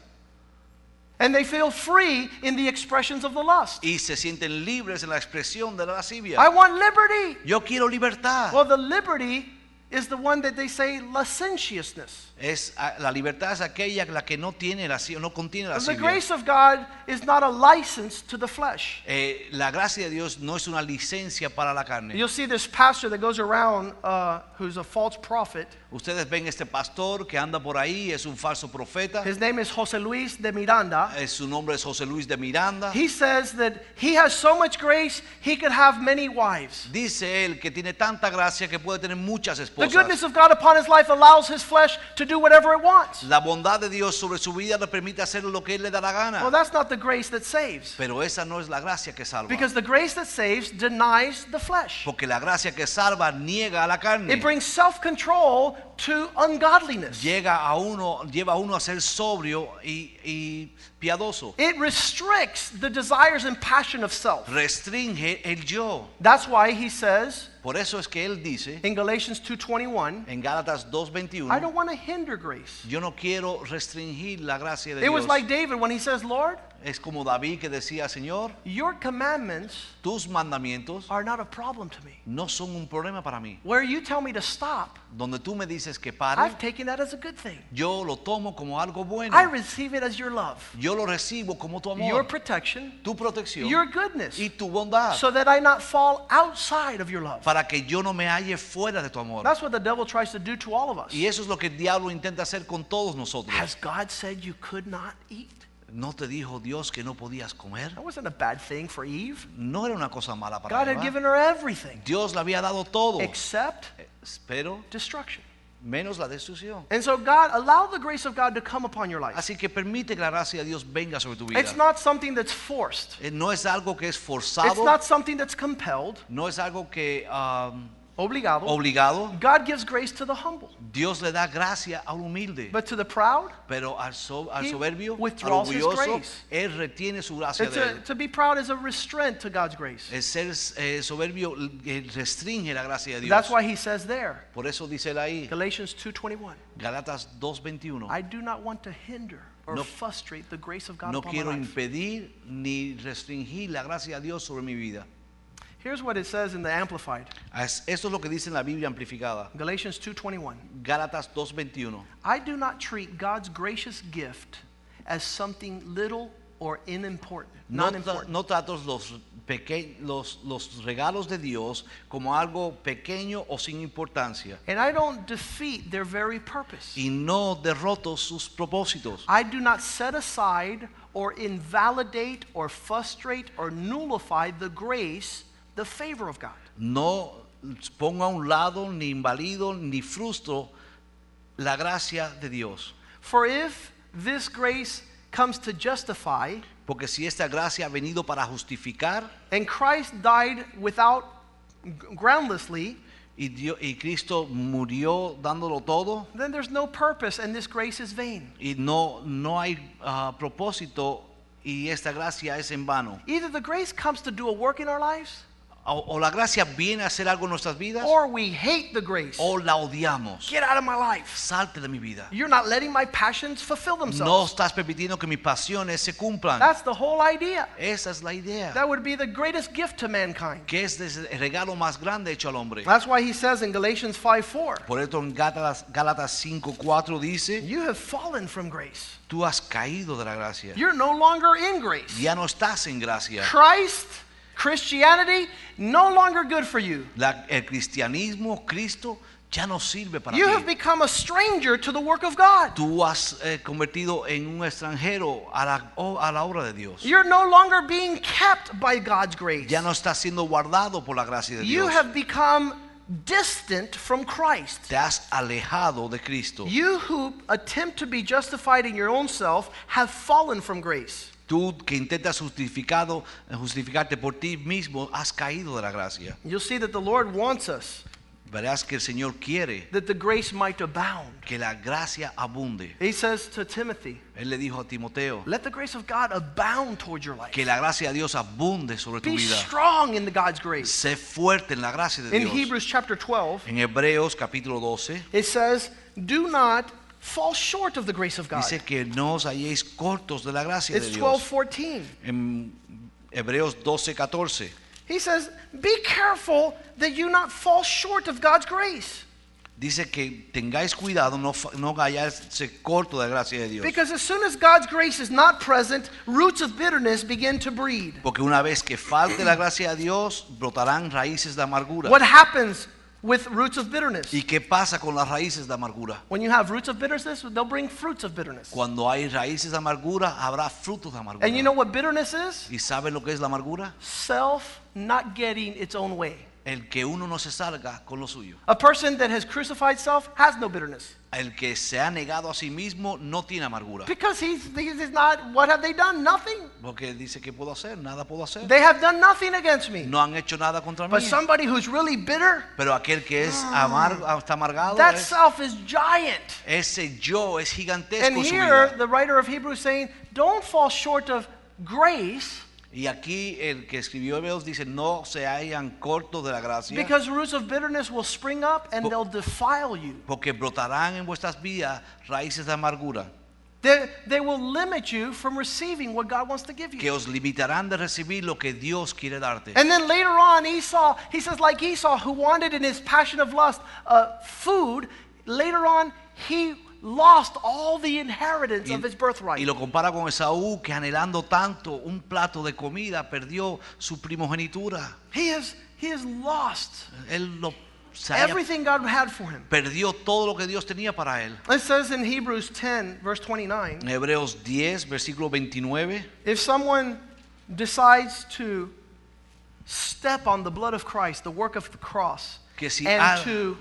And they feel free in the expressions of the lust. Y se sienten libres en la expresión de la lascivia. I want liberty. Yo quiero libertad. Well, the liberty is the one that they say licentiousness. Es, ah, la libertad es aquella la que no tiene lascivia, no contiene The grace of God is not a license to the flesh. Eh, la gracia de Dios no es una licencia para la carne. You'll see this pastor that goes around uh, who's a false prophet. Ustedes ven este pastor que anda por ahí, es un falso profeta. His name is Jose Luis de Miranda. Eh, su nombre es José Luis de Miranda. He says that he has so much grace, he could have many wives. Dice él que tiene tanta gracia que puede tener muchas esposas. The goodness of God upon his life allows his flesh to do whatever it wants. La bondad de Dios sobre su vida le permite hacer lo que él le da la Well, gana. that's not the grace that saves. Pero esa no es la gracia que salva. Because the grace that saves denies the flesh. Porque la gracia que salva niega a la carne. It brings self control to ungodliness. Llega a uno, lleva a uno a ser sobrio y, y piadoso. It restricts the desires and passion of self. Restringe el yo. That's why he says Por eso es que él dice in Galatians 2:21, en Gálatas I don't want to hinder grace. yo no quiero restringir la gracia de It was like David when he says, "Lord, Es como David que decía, Señor, your commandments tus mandamientos are not a problem to me. no son un problema para mí. Where you tell me to stop, Donde tú me dices que pare, I've taken that as a good thing. yo lo tomo como algo bueno. I receive it as your love, Yo lo recibo como tu your amor, protection, tu protección your goodness, y tu bondad, so that I not fall outside of your love." para que yo no me halle fuera de tu amor. That's what the devil tries to do to all of us. Y eso es lo que el diablo intenta hacer con todos nosotros. Has God said you could not eat? ¿No te dijo Dios que no podías comer? That wasn't a bad thing for Eve. No era una cosa mala para God had given her everything Dios le había dado todo, except pero destruction. menos la destrucción. And so, God, allow the grace of God to come upon your life. Así que permite que la gracia de Dios venga sobre tu vida. It's not something that's forced, Eh, No es algo que es it's forzado, not something that's compelled, no es algo que um, obligado. obligado. God gives grace to the humble, Dios le da gracia al humilde, but to the proud, pero al, so- al soberbio, al orgulloso, grace. él retiene su gracia de él. to be proud is a restraint to God's grace. El ser eh, soberbio eh, restringe la gracia de Dios. That's why he says there, Por eso dice él ahí, Galatians 2:21, Gálatas 2:21. I do not want to hinder or No- frustrate the grace of God No upon quiero impedir ni restringir la gracia de Dios sobre mi vida. Here's what it says in the Amplified, ah, Es- Esto es lo que dice en la Biblia amplificada. Galatians 2:21. Gálatas 2:21. I do not treat God's gracious gift as something little or unimportant, No, tra- no trato los, los, los regalos de Dios como algo pequeño o sin importancia. And I don't defeat their very purpose. Y no derroto sus propósitos. I do not set aside or invalidate or frustrate or nullify the grace, the favor of God. No pongo a un lado, ni invalido, ni frustro la gracia de Dios. For if this grace comes to justify, Porque si esta gracia ha venido para justificar and Christ died without groundlessly, y, Dio- y Cristo murió dándolo todo then there's no purpose and this grace is vain. y no, no hay ah, propósito y esta gracia es en vano. Either the grace comes to do a work in our lives, O, o la gracia viene a hacer algo en nuestras vidas or we hate the grace. o la odiamos. Get out of my life. Salte de mi vida. You're not letting my passions fulfill themselves. No estás permitiendo que mis pasiones se cumplan. That's the whole idea. Esa es la idea. That would be the greatest gift to mankind. Que es el regalo más grande hecho al hombre. That's why he says in Galatians 5 4, Por esto en Gálatas 5:4 dice, you have fallen from grace. tú has caído de la gracia. You're no longer in grace. Ya no estás en gracia. Christ, Christianity, no longer good for you. La- el cristianismo, Cristo, ya no sirve para You ti. have become a stranger to the work of God. Tú has eh, convertido en un extranjero a la, a la obra de Dios. You're no longer being kept by God's grace. Ya no estás siendo guardado por la gracia de You Dios. have become distant from Christ. Te has alejado de Cristo. You who attempt to be justified in your own self have fallen from grace. Tú que intentas justificado, justificarte por ti mismo, has caído de la gracia. You'll see that the Lord wants us Verás que el Señor quiere that the grace might abound. que la gracia abunde. He says to Timothy, Él le dijo a Timoteo let the grace of God abound towards your life. que la gracia de Dios abunde sobre tu vida. strong in the God's grace. Sé fuerte en la gracia de In Dios. Hebrews chapter 12, En Hebreos capítulo 12 it says, do not fall short of the grace of God. dice que no os halléis cortos de la gracia de It's Dios. 12:14. En Hebreos 12, 14 He says, "Be careful that you not fall short of God's grace, dice que tengáis cuidado, no, no hallarse corto de la gracia de Dios. because as soon as God's grace is not present, roots of bitterness begin to breed." Porque una vez que falte la gracia de Dios, brotarán raíces de amargura. What happens with roots of bitterness? ¿Y qué pasa con las raíces de amargura? When you have roots of bitterness, they'll bring fruits of bitterness. Cuando hay raíces de amargura, habrá frutos de amargura. And you know what bitterness is? ¿Y saben lo que es la amargura? Self not getting its own way. El que uno no se salga con lo suyo. A person that has crucified self has no bitterness El que se ha negado a sí mismo no tiene amargura. because he's, he's not, what have they done? Nothing. Porque dice que puedo hacer, nada puedo hacer. They have done nothing against me. No han hecho nada contra mí. But somebody who's really bitter, Pero aquel que es amargo, está amargado, that es- self is giant. ese yo es gigantesco And here, the writer of Hebrews saying, don't fall short of grace Y aquí el que escribió Hebreos dice, no se hayan cortos de la gracia, because roots of bitterness will spring up and they'll defile you. porque brotarán en vuestras vidas raíces de amargura, They, they will limit you from receiving what God wants to give you. que os limitarán de recibir lo que Dios quiere darte. And then later on, Esau, he says, like Esau, who wanted in his passion of lust uh, food, later on, he lost all the inheritance of his birthright. Y lo compara con Esaú, que anhelando tanto un plato de comida, perdió su primogenitura. He has, he has lost Él lo everything God had for him. perdió todo lo que Dios tenía para él. It says in Hebrews 10, verse 29, En Hebreos 10, versículo 29, if someone decides to step on the blood of Christ, the work of the cross, Que si and al- to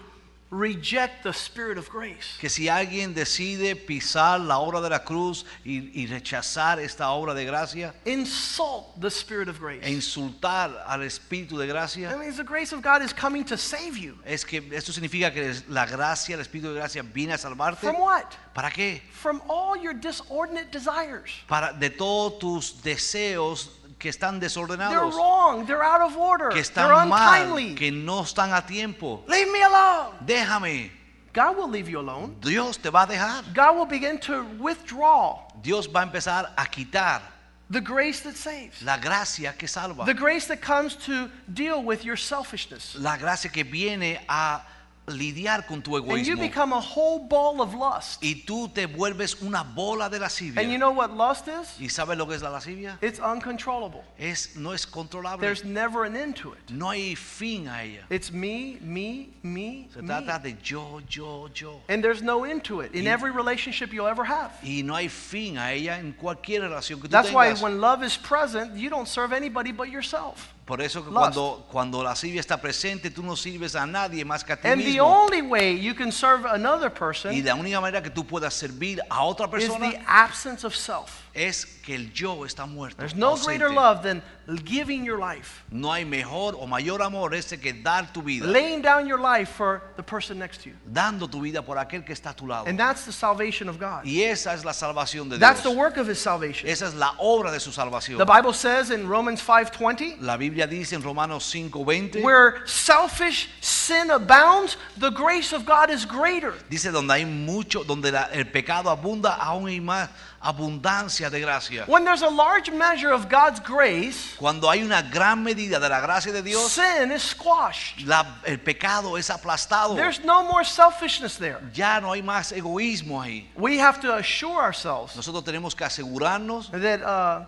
reject the spirit of grace, que si alguien decide pisar la obra de la cruz y, y rechazar esta obra de gracia insult the spirit of grace. e insultar al Espíritu de That gracia, means the grace of God is coming to save you. es que esto significa que es- la gracia, el Espíritu de gracia viene a salvarte. From what? ¿Para qué? From all your disordinate desires. Para de todos tus deseos que están They're desordenados, wrong. They're out of order. que They're están mal, untimely. que no están a tiempo. Leave me alone. Déjame. God will leave you alone. Dios te va a dejar. God will begin to withdraw Dios va a empezar a quitar the grace that saves. la gracia que salva. The grace that comes to deal with your selfishness. La gracia que viene a lidiar con tu And you become a whole ball of lust. Y tú te vuelves una bola de lascivia. And you know what lust is? ¿Y sabes lo que es la lascivia? It's uncontrollable. Es, no es controlable. There's never an end to it. no hay fin a ella. It's me, me, me, Se me. trata de yo, yo, yo. And there's no end to it in Y- every relationship you'll ever have. Y no hay fin a ella en cualquier relación que tú That's why when love is present, you don't serve anybody but yourself. Por eso que Lust. cuando, cuando la lascivia está presente, tú no sirves a nadie más que a ti And the mismo. only way you can serve another Y person la única manera que tú puedas servir a otra is persona the absence of self. Es que el yo está muerto. There's no ausente. greater love than giving your life, No hay mejor o mayor amor ese que dar tu vida, laying down your life for the person next to you. dando tu vida por aquel que está a tu lado. And that's the salvation of God. Y esa es la salvación de That's the work of his salvation. Esa es la obra de su salvación. The Bible says in Romans 5:20, La Biblia Biblia dice en Romanos 5:20, where selfish sin abounds, the grace of God is greater. dice donde hay mucho, donde la- el pecado abunda, aún hay más abundancia de gracia. When there's a large measure of God's grace, Cuando hay una gran medida de la gracia de Dios, sin is squashed. la- el pecado es aplastado. There's no more selfishness there. Ya no hay más egoísmo ahí. We have to assure ourselves Nosotros tenemos que asegurarnos that uh,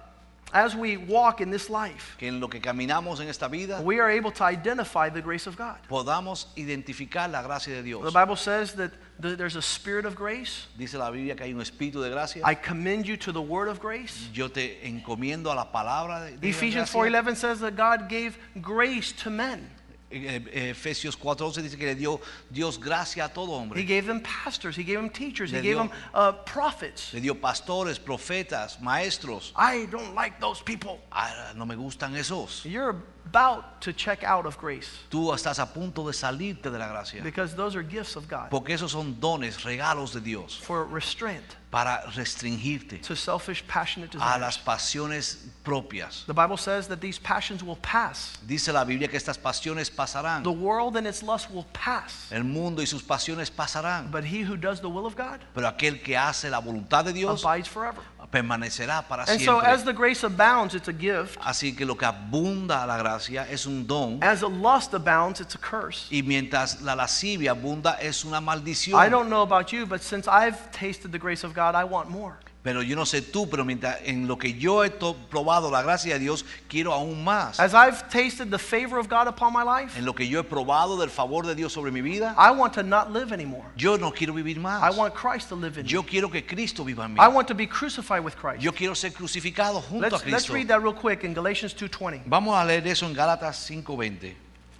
as we walk in this life, que en lo que caminamos en esta vida we are able to identify the grace of God. podamos identificar la gracia de Dios. The Bible says that th- there's a spirit of grace. Dice la Biblia que hay un espíritu de gracia. I commend you to the word of grace. Yo te encomiendo a la palabra de, de Ephesians 4:11 says that God gave grace to men. Eh, eh, Efesios 4:11 dice que le dio Dios gracia a todo He hombre. gave them pastors. He gave them teachers. He Le gave dio- them uh, prophets. Le dio pastores, profetas, maestros. I don't like those people. Ah, no me gustan esos. You're about to check out of grace Tú estás a punto de salirte de la gracia. because those are gifts of God Porque esos son dones, regalos de Dios for restraint para restringirte to selfish, passionate desires. a las pasiones propias. The Bible says that these passions will pass. Dice la Biblia que estas pasiones pasarán. The world and its lust will pass. El mundo y sus pasiones pasarán. But he who does the will of God Pero aquel que hace la voluntad de Dios abides forever. Permanecerá para And so, as the grace abounds, it's a gift. Así que lo que abunda a la gracia es un don. As the lust abounds, it's a curse. Y mientras la lascivia abunda es una maldición. I don't know about you, but since I've tasted the grace of God, I want more. Pero yo no sé tú, pero mientras en lo que yo he probado la gracia de Dios, quiero aún más. As I've tasted the favor of God upon my life, En lo que yo he probado del favor de Dios sobre mi vida, I want to not live anymore. yo no quiero vivir I más. want Christ to live in me. Yo quiero que Cristo viva en mí. I want to be crucified with Christ. Yo quiero ser crucificado junto a Let's, let's Cristo. read that real quick in Galatians 2:20. Vamos a leer eso en Gálatas 5:20.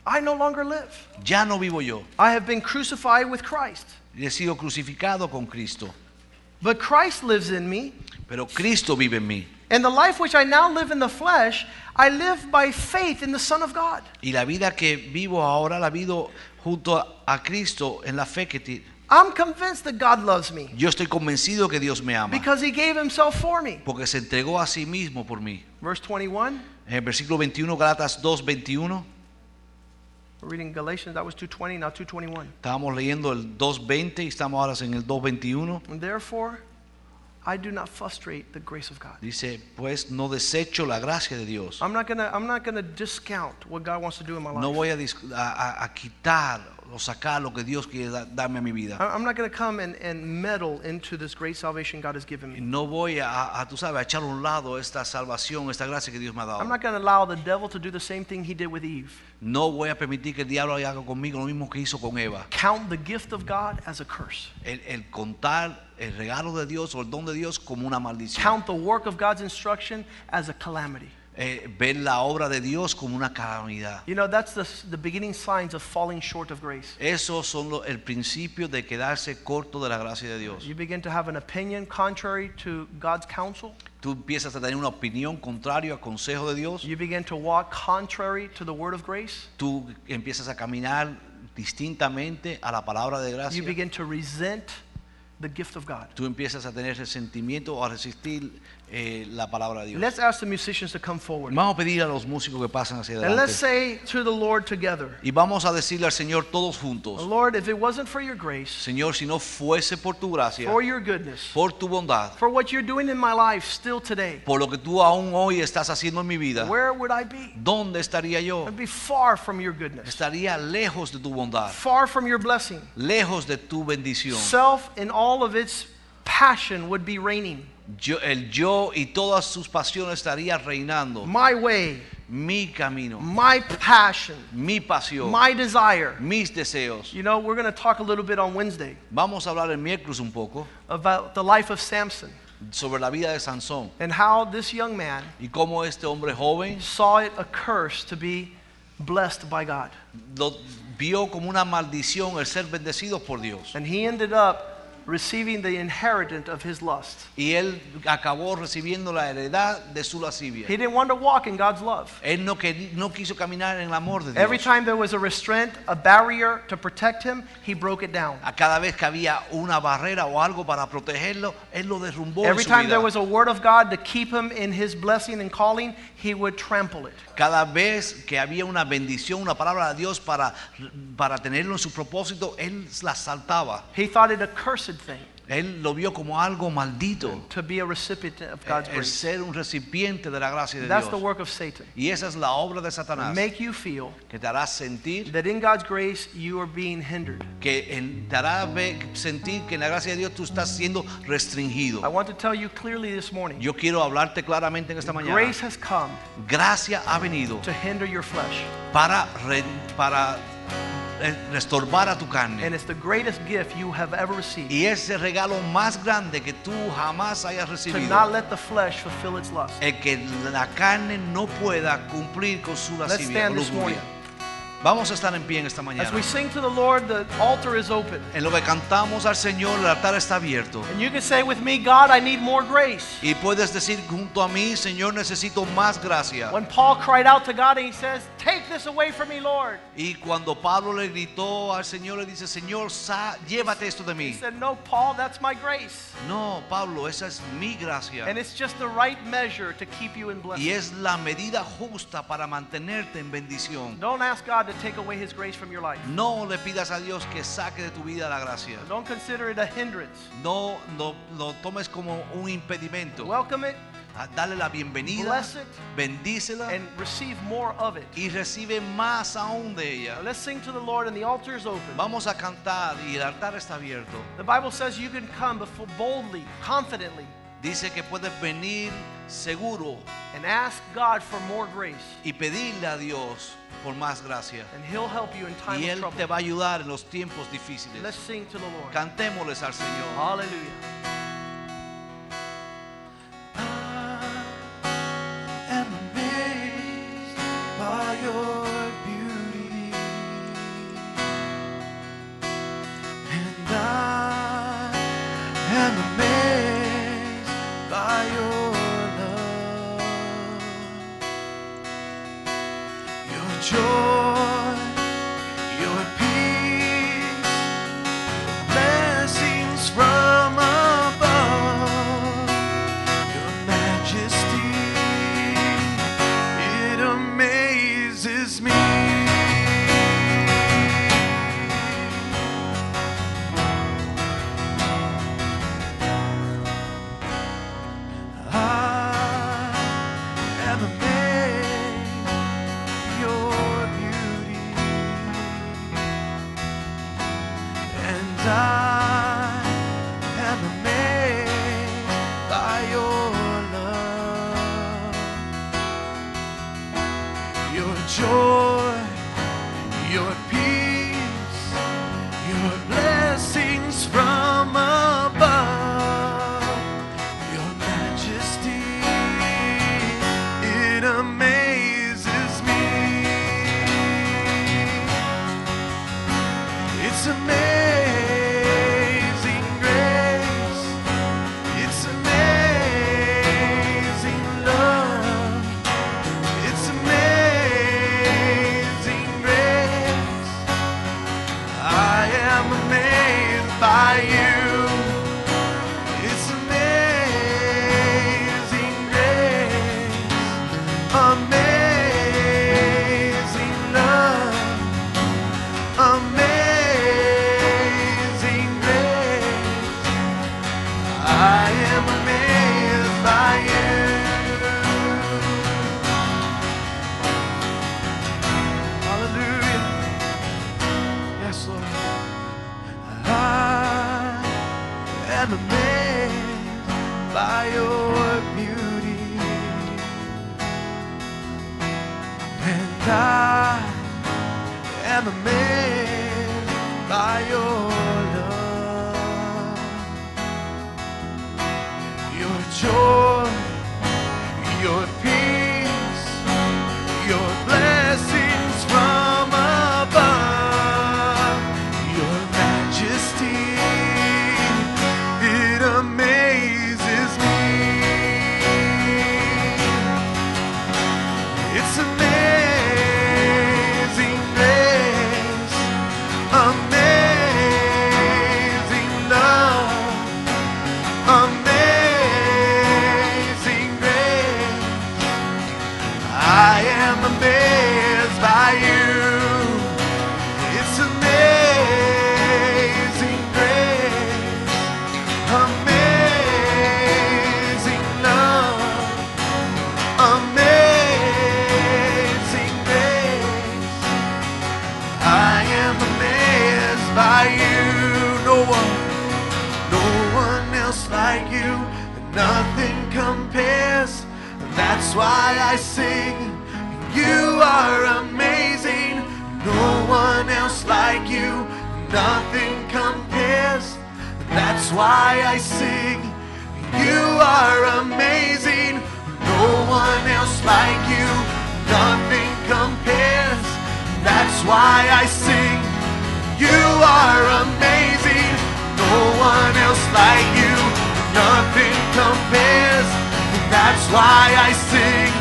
I no longer live. Ya no vivo yo, I have been crucified with Christ. he sido crucificado con Cristo, But Christ lives in me, pero Cristo vive en mí. and the life which I now live in the flesh, I live by faith in the Son of God. Y la vida que vivo ahora la vivo junto a, Cristo en la fe que I'm convinced that God loves me yo estoy convencido que Dios me ama, because he gave himself for me. porque se entregó a sí mismo por mí. Verse 21, En el versículo 21, Gálatas 2:21, we're reading Galatians, that was 220, now 221. estábamos leyendo el 2:20 y estamos ahora en el 2:21. And therefore, I do not frustrate the grace of God. Dice, pues no desecho la gracia de Dios. I'm not gonna I'm not gonna discount what God wants to do in my life. No voy a, a- a- a quitar o sacar lo que Dios quiere da- darme a mi vida. I- I'm not gonna come and, and meddle into this great salvation God has given me. No voy a, a, tú sabes, a echar a un lado esta salvación, esta gracia que Dios me ha I'm dado. not gonna allow the devil to do the same thing he did with Eve. No voy a permitir que el diablo haga conmigo lo mismo que hizo con Eva. Count the gift of God as a curse. El, el contar el regalo de Dios o el don de Dios como una maldición. Count the work of God's instruction as a calamity. Eh, ver la obra de Dios como una calamidad. You know, that's the, the beginning signs of falling short of grace. Esos son lo- el principio de quedarse corto de la gracia de Dios. You begin to have an opinion contrary to God's counsel. Tú empiezas a tener una opinión contraria al consejo de Dios. You begin to walk contrary to the word of grace. Tú empiezas a caminar distintamente a la palabra de You gracia. begin to resent the gift of God. Tú empiezas a tener resentimiento o a resistir eh, la palabra de Dios. Let's ask the musicians to come forward. Vamos a pedir a los músicos que pasen hacia And let's adelante. say to the Lord together, Y vamos a decirle al Señor todos juntos, Lord, if it wasn't for your grace, Señor, si no fuese por tu gracia, for your goodness, por tu bondad, for what you're doing in my life still today, por lo que tú aún hoy estás haciendo en mi vida, where would I be? ¿dónde estaría yo? I'd be far from your goodness, Estaría lejos de tu bondad, far from your blessing. lejos de tu bendición. Self in all of its passion would be reigning. Yo, el yo y todas sus pasiones estaría reinando. My way, Mi camino, my passion, mi pasión, my desire. mis deseos. You know, we're going to talk a little bit on Wednesday Vamos a hablar el miércoles un poco about the life of Samson sobre la vida de Sansón and how this young man y cómo este hombre joven saw it a curse to be blessed by God. lo vio como una maldición el ser bendecido por Dios. And he ended up receiving the inheritance of his lust. y él acabó recibiendo la heredad de su lascivia. He didn't want to walk in God's love. Él no, no quiso caminar en el amor de Dios. Every time there was a restraint, a barrier to protect him, he broke it down. A cada vez que había una barrera o algo para protegerlo, él lo derrumbó en Every su time vida. there was a word of God to keep him in his blessing and calling, he would trample it. Cada vez que había una bendición, una palabra de Dios para, para tenerlo en su propósito, él la saltaba. He thought it a cursed thing Él lo vio como algo maldito. to be a recipient of God's El grace. ser un recipiente de la gracia de That's the Dios. work of Satan. Y esa es la obra de Satanás. Make you feel Que te hará sentir, that in God's grace you are being hindered. que en- te hará ve- sentir que en la gracia de Dios tú estás siendo restringido. I want to tell you clearly this morning Yo quiero hablarte claramente en esta mañana. grace has come Gracia ha venido to hinder your flesh. para, re- para restorbar a tu carne. And it's the greatest gift you have ever received Y ese regalo más grande que tú jamás hayas to recibido. not let the flesh fulfill its lust. El que la carne no pueda cumplir con su Let's lascivia. stand o this morning. Vamos a estar en pie en esta mañana. As we sing to the Lord, the altar is open. En lo que cantamos al Señor, el altar está abierto. And you can say with me, God, I need more grace. Y puedes decir junto a mí, Señor, necesito más gracia. When Paul cried out to God and he says, Take this away from me, Lord. Y cuando Pablo le gritó al Señor, le dice, Señor, sa- llévate esto de He mí. said, No, Paul, that's my grace. No, Pablo, esa es mi gracia. And it's just the right measure to keep you in Y blessing. es la medida justa para mantenerte en bendición. Don't ask God to take away his grace from your life. No le pidas a Dios que saque de tu vida la gracia. Don't consider it a hindrance. No no lo tomes como un impedimento. Welcome it, Ah, Dale la bienvenida, bless it, bendícela and receive more of it. y recibe más aún de Now ella. let's sing to the Lord, and the altar is open. Vamos a cantar y el altar está abierto. The Bible says you can come before boldly, confidently, Dice que puedes venir seguro and ask God for more grace, y pedirle a Dios por más gracia. and He'll help you in time Y of Él trouble. te va a ayudar en los tiempos difíciles. Let's sing to the Lord. Cantémosles al Señor. Hallelujah. Nothing compares. That's why I sing. You are amazing. No one else like you. Nothing compares. That's why I sing. You are amazing. No one else like you. Nothing compares. That's why I sing.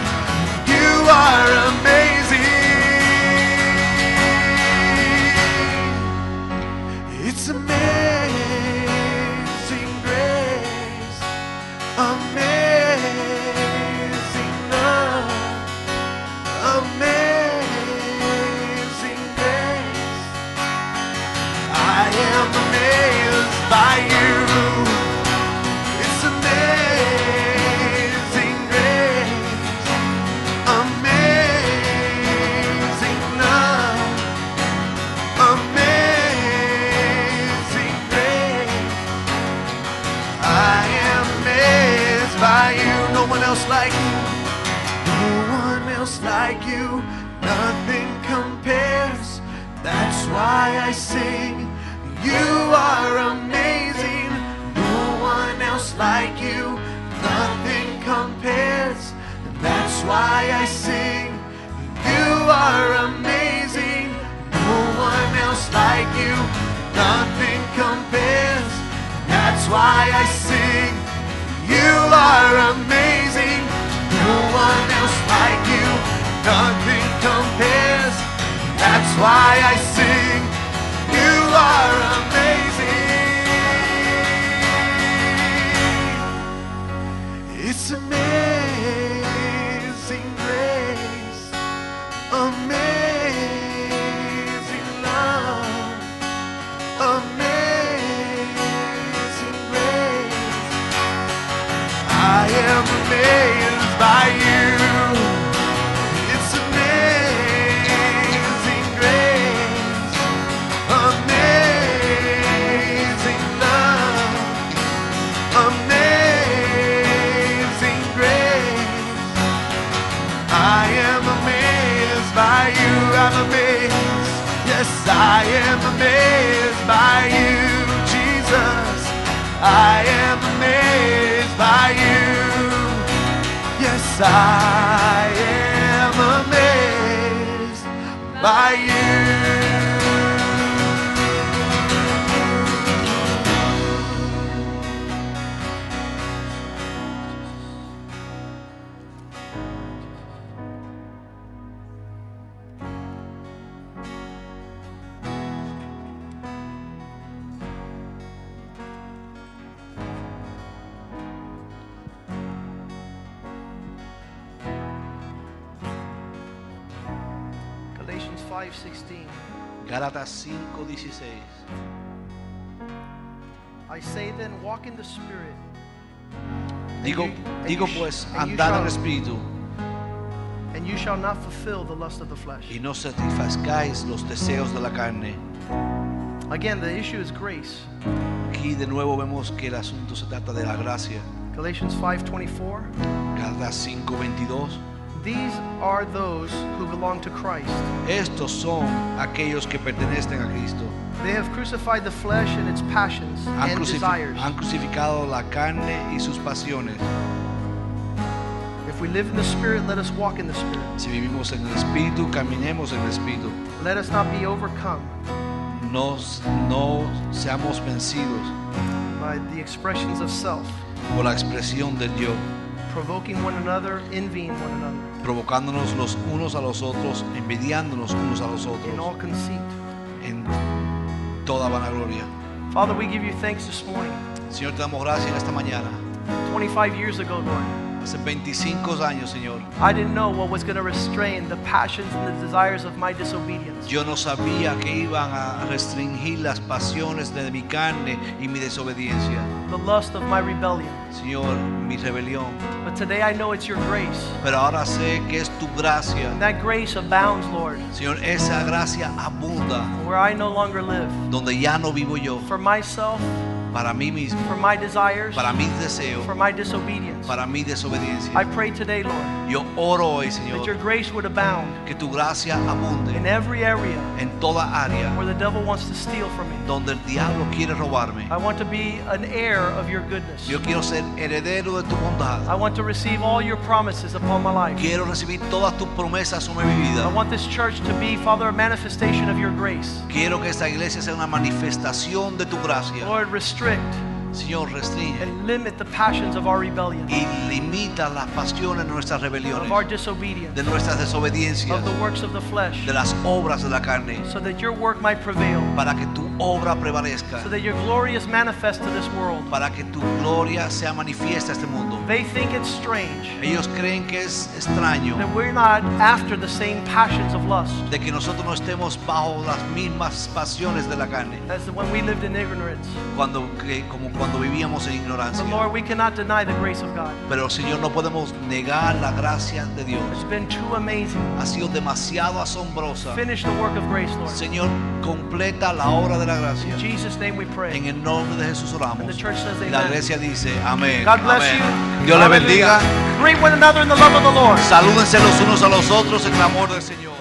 You are amazing. Like you. No one else like me. No one else like you. Nothing compares. That's why I sing. You are amazing. Like you. Nothing compares. and That's why I sing. You are amazing. No one else like you. Nothing compares. and That's why I sing. You are amazing. No one else like you. Nothing compares. That's why I sing. Digo, pues, andad en shall- espíritu and you shall not fulfill the lust of the flesh. y no satisfazcáis los deseos de la carne. Again, the issue is grace. Aquí de nuevo vemos que el asunto se trata de la gracia. Galatians 5:24. Gálatas 5:22. These are those who belong to Christ. Estos son aquellos que pertenecen a Cristo. They have crucified the flesh and its passions Han, and desires. han crucificado la carne y sus pasiones. We live in the Spirit, let us walk in the Spirit. Si vivimos en el Espíritu, caminemos en el Espíritu. Let us not be overcome No, no seamos vencidos by the expressions of self, por la expresión del yo, provoking one another, envying one another, provocándonos los unos a los otros, envidiándonos unos a los in all otros, conceit. en toda vanagloria. Father, we give you thanks this morning. Señor, te damos gracias esta mañana. 25 years ago, Lord, Hace 25 años, Señor. I didn't know what was going to restrain the passions and the desires of my disobedience. Yo no sabía que iban a restringir las pasiones de mi carne y mi desobediencia. the lust of my rebellion. Señor, mi rebelión. But today I know it's your grace. Pero ahora sé que es tu gracia. That grace abounds, Lord, Señor, esa gracia abunda where I no longer live donde ya no vivo yo. for myself, Para mí mismo, for my desires, para mis deseos, for my disobedience. para mi I pray today, Lord, Yo oro hoy, that your grace would abound que tu gracia in every area en toda área where the devil wants to steal from me. donde el diablo quiere robarme. I want to be an heir of your goodness. Yo quiero ser heredero de tu bondad. I want to receive all your promises upon my life. Quiero recibir todas tus promesas sobre mi I want this church to be, Father, a manifestation of your grace. Quiero que esta iglesia sea una manifestación de tu gracia. Lord, restrict. Señor, restringe. And limit the passions of our rebellion, y limita las pasiones de nuestras rebeliones, of our disobedience, de nuestras desobediencias, of the works of the flesh, de las obras de la carne, so that your work might prevail, para que tu obra prevalezca, so that your glory is manifest to this world. para que tu gloria sea manifiesta a este mundo. They think it's strange Ellos creen que es extraño that we're not after the same passions of lust de que nosotros no estemos bajo las mismas pasiones de la carne, as when we lived in ignorance. cuando, que- como cuando vivíamos en ignorancia. But Lord, we cannot deny the grace of God. Pero Señor, no podemos negar la gracia de Dios. It's been too amazing. Ha sido demasiado asombrosa. Finish the work of grace, Lord. Señor, completa la obra de la gracia. In Jesus' name we pray. En el nombre de Jesús And oramos. the church says Y la amen. iglesia dice, amén. God bless amén. you. Dios le Hallelujah. bendiga. Greet one another in the love of the Lord. Salúdense los unos a los otros en el amor del Señor.